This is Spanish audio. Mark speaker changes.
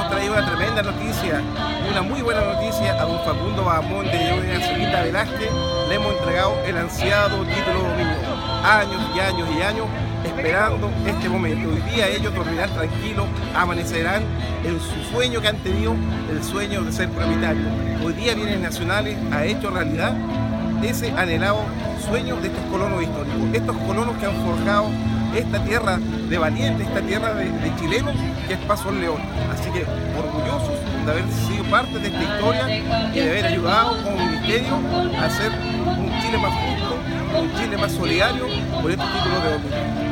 Speaker 1: hemos traído una tremenda noticia, una muy buena noticia a don Facundo Bahamón de doña Celita Velázquez. Le hemos entregado el ansiado título domingo. Años y años y años esperando este momento. Hoy día ellos dormirán tranquilos, amanecerán en su sueño que han tenido, el sueño de ser propietarios. Hoy día vienen nacionales ha hecho realidad ese anhelado sueño de estos colonos históricos, estos colonos que han forjado esta tierra de valientes, esta tierra de, chilenos que es Paso León. Así que orgullosos de haber sido parte de esta historia y de haber ayudado como ministerio a hacer un Chile más justo, un Chile más solidario por estos títulos de dominio.